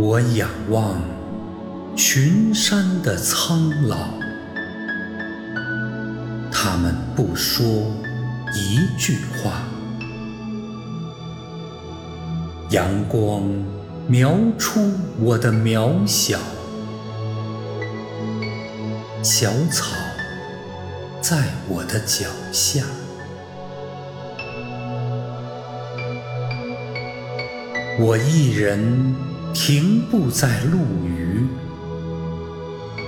我仰望群山的苍老，他们不说一句话。阳光描出我的渺小，小草在我的脚下。我一人停步在路隅，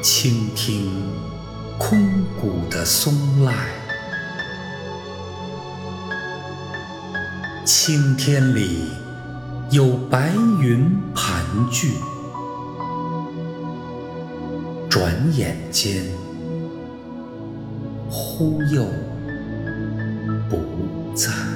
倾听空谷的松籁。青天里有白云盘踞，转眼间忽又不在。